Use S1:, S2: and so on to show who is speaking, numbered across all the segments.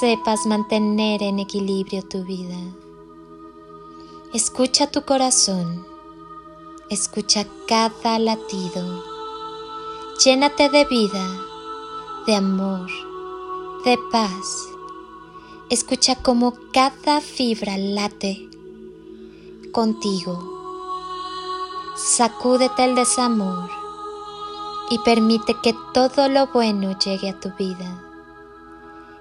S1: sepas mantener en equilibrio tu vida. Escucha tu corazón, escucha cada latido. Llénate de vida, de amor, de paz Escucha cómo cada fibra late contigo. Sacúdete el desamor y permite que todo lo bueno llegue a tu vida.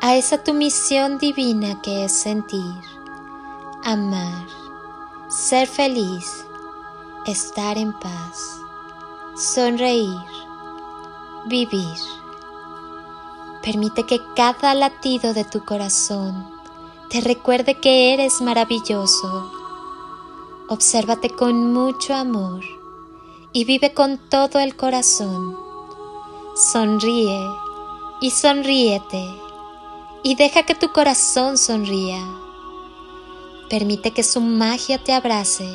S1: a esa tu misión divina que es sentir, amar, ser feliz, estar en paz, sonreír, vivir. Permite que cada latido de tu corazón te recuerde que eres maravilloso. Obsérvate con mucho amor y vive con todo el corazón. Sonríe y sonríete y deja que tu corazón sonría. Permite que su magia te abrace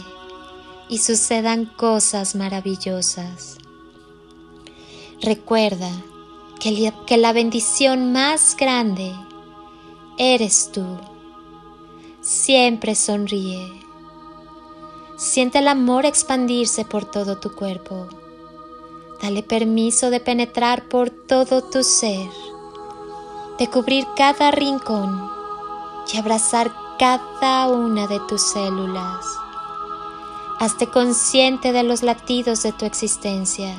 S1: y sucedan cosas maravillosas. Recuerda que, la bendición más grande eres tú siempre sonríe. Siente el amor expandirse por todo tu cuerpo. Dale permiso de penetrar por todo tu ser, de cubrir cada rincón y abrazar cada una de tus células. Hazte consciente de los latidos de tu existencia.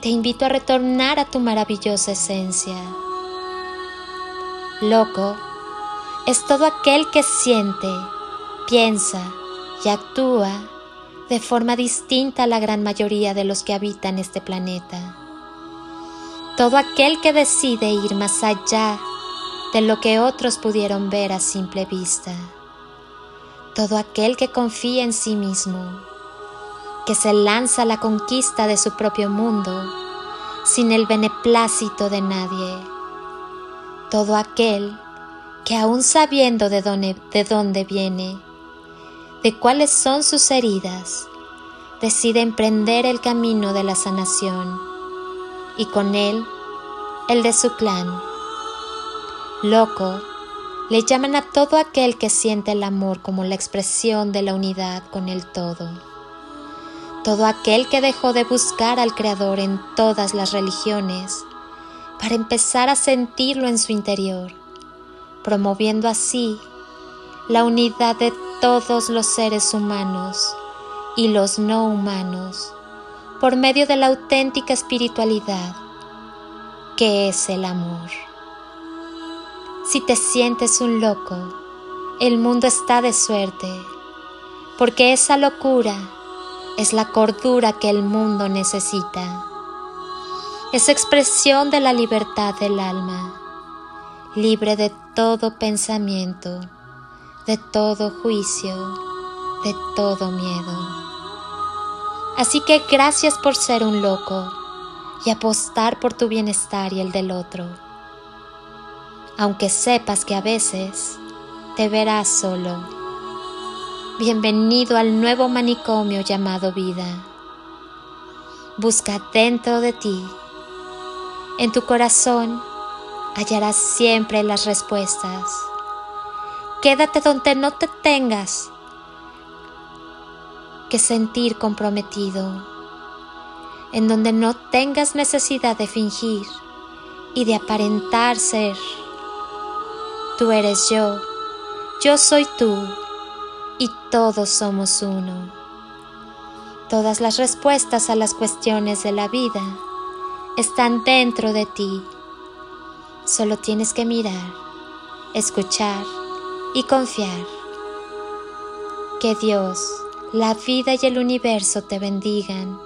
S1: Te invito a retornar a tu maravillosa esencia. Loco, es todo aquel que siente, piensa y actúa de forma distinta a la gran mayoría de los que habitan este planeta. Todo aquel que decide ir más allá de lo que otros pudieron ver a simple vista. Todo aquel que confía en sí mismo, que se lanza a la conquista de su propio mundo sin el beneplácito de nadie. Todo aquel que aún sabiendo de dónde, de dónde viene, de cuáles son sus heridas, decide emprender el camino de la sanación y con él el de su clan. Loco, le llaman a todo aquel que siente el amor como la expresión de la unidad con el todo. Todo aquel que dejó de buscar al Creador en todas las religiones para empezar a sentirlo en su interior promoviendo así la unidad de todos los seres humanos y los no humanos por medio de la auténtica espiritualidad que es el amor. Si te sientes un loco, el mundo está de suerte, porque esa locura es la cordura que el mundo necesita. Es expresión de la libertad del alma libre de todo pensamiento, de todo juicio, de todo miedo. Así que gracias por ser un loco y apostar por tu bienestar y el del otro. aunque sepas que a veces te verás solo. Bienvenido al nuevo manicomio llamado vida. Busca dentro de ti. En tu corazón hallarás siempre las respuestas. Quédate donde no te tengas que sentir comprometido, en donde no tengas necesidad de fingir y de aparentar ser. Tú eres yo, yo soy tú y todos somos uno. Todas las respuestas a las cuestiones de la vida están dentro de ti. Solo tienes que mirar, escuchar y confiar. Que Dios, la vida y el universo te bendigan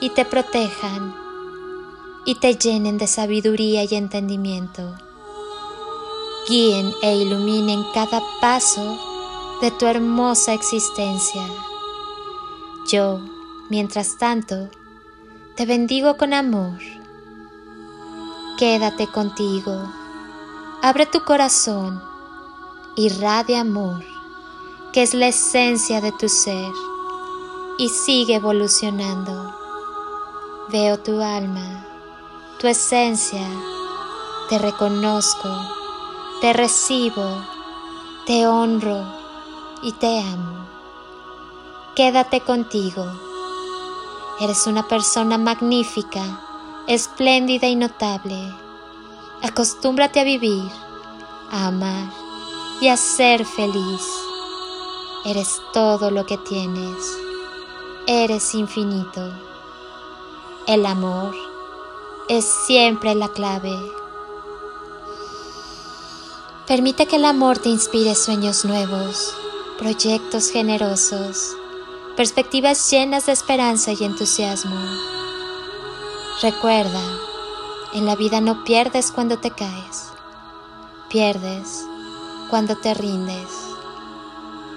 S1: y te protejan y te llenen de sabiduría y entendimiento guíen e iluminen cada paso de tu hermosa existencia. Yo, mientras tanto, te bendigo con amor. Quédate contigo, abre tu corazón, irradia amor, que es la esencia de tu ser, y sigue evolucionando. Veo tu alma, tu esencia, te reconozco te recibo, te honro y te amo. Quédate contigo. Eres una persona magnífica, espléndida y notable. Acostúmbrate a vivir, a amar y a ser feliz. Eres todo lo que tienes. Eres infinito. El amor es siempre la clave. Permite que el amor te inspire sueños nuevos, proyectos generosos, perspectivas llenas de esperanza y entusiasmo. Recuerda, en la vida no pierdes cuando te caes, pierdes cuando te rindes.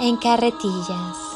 S1: en carretillas.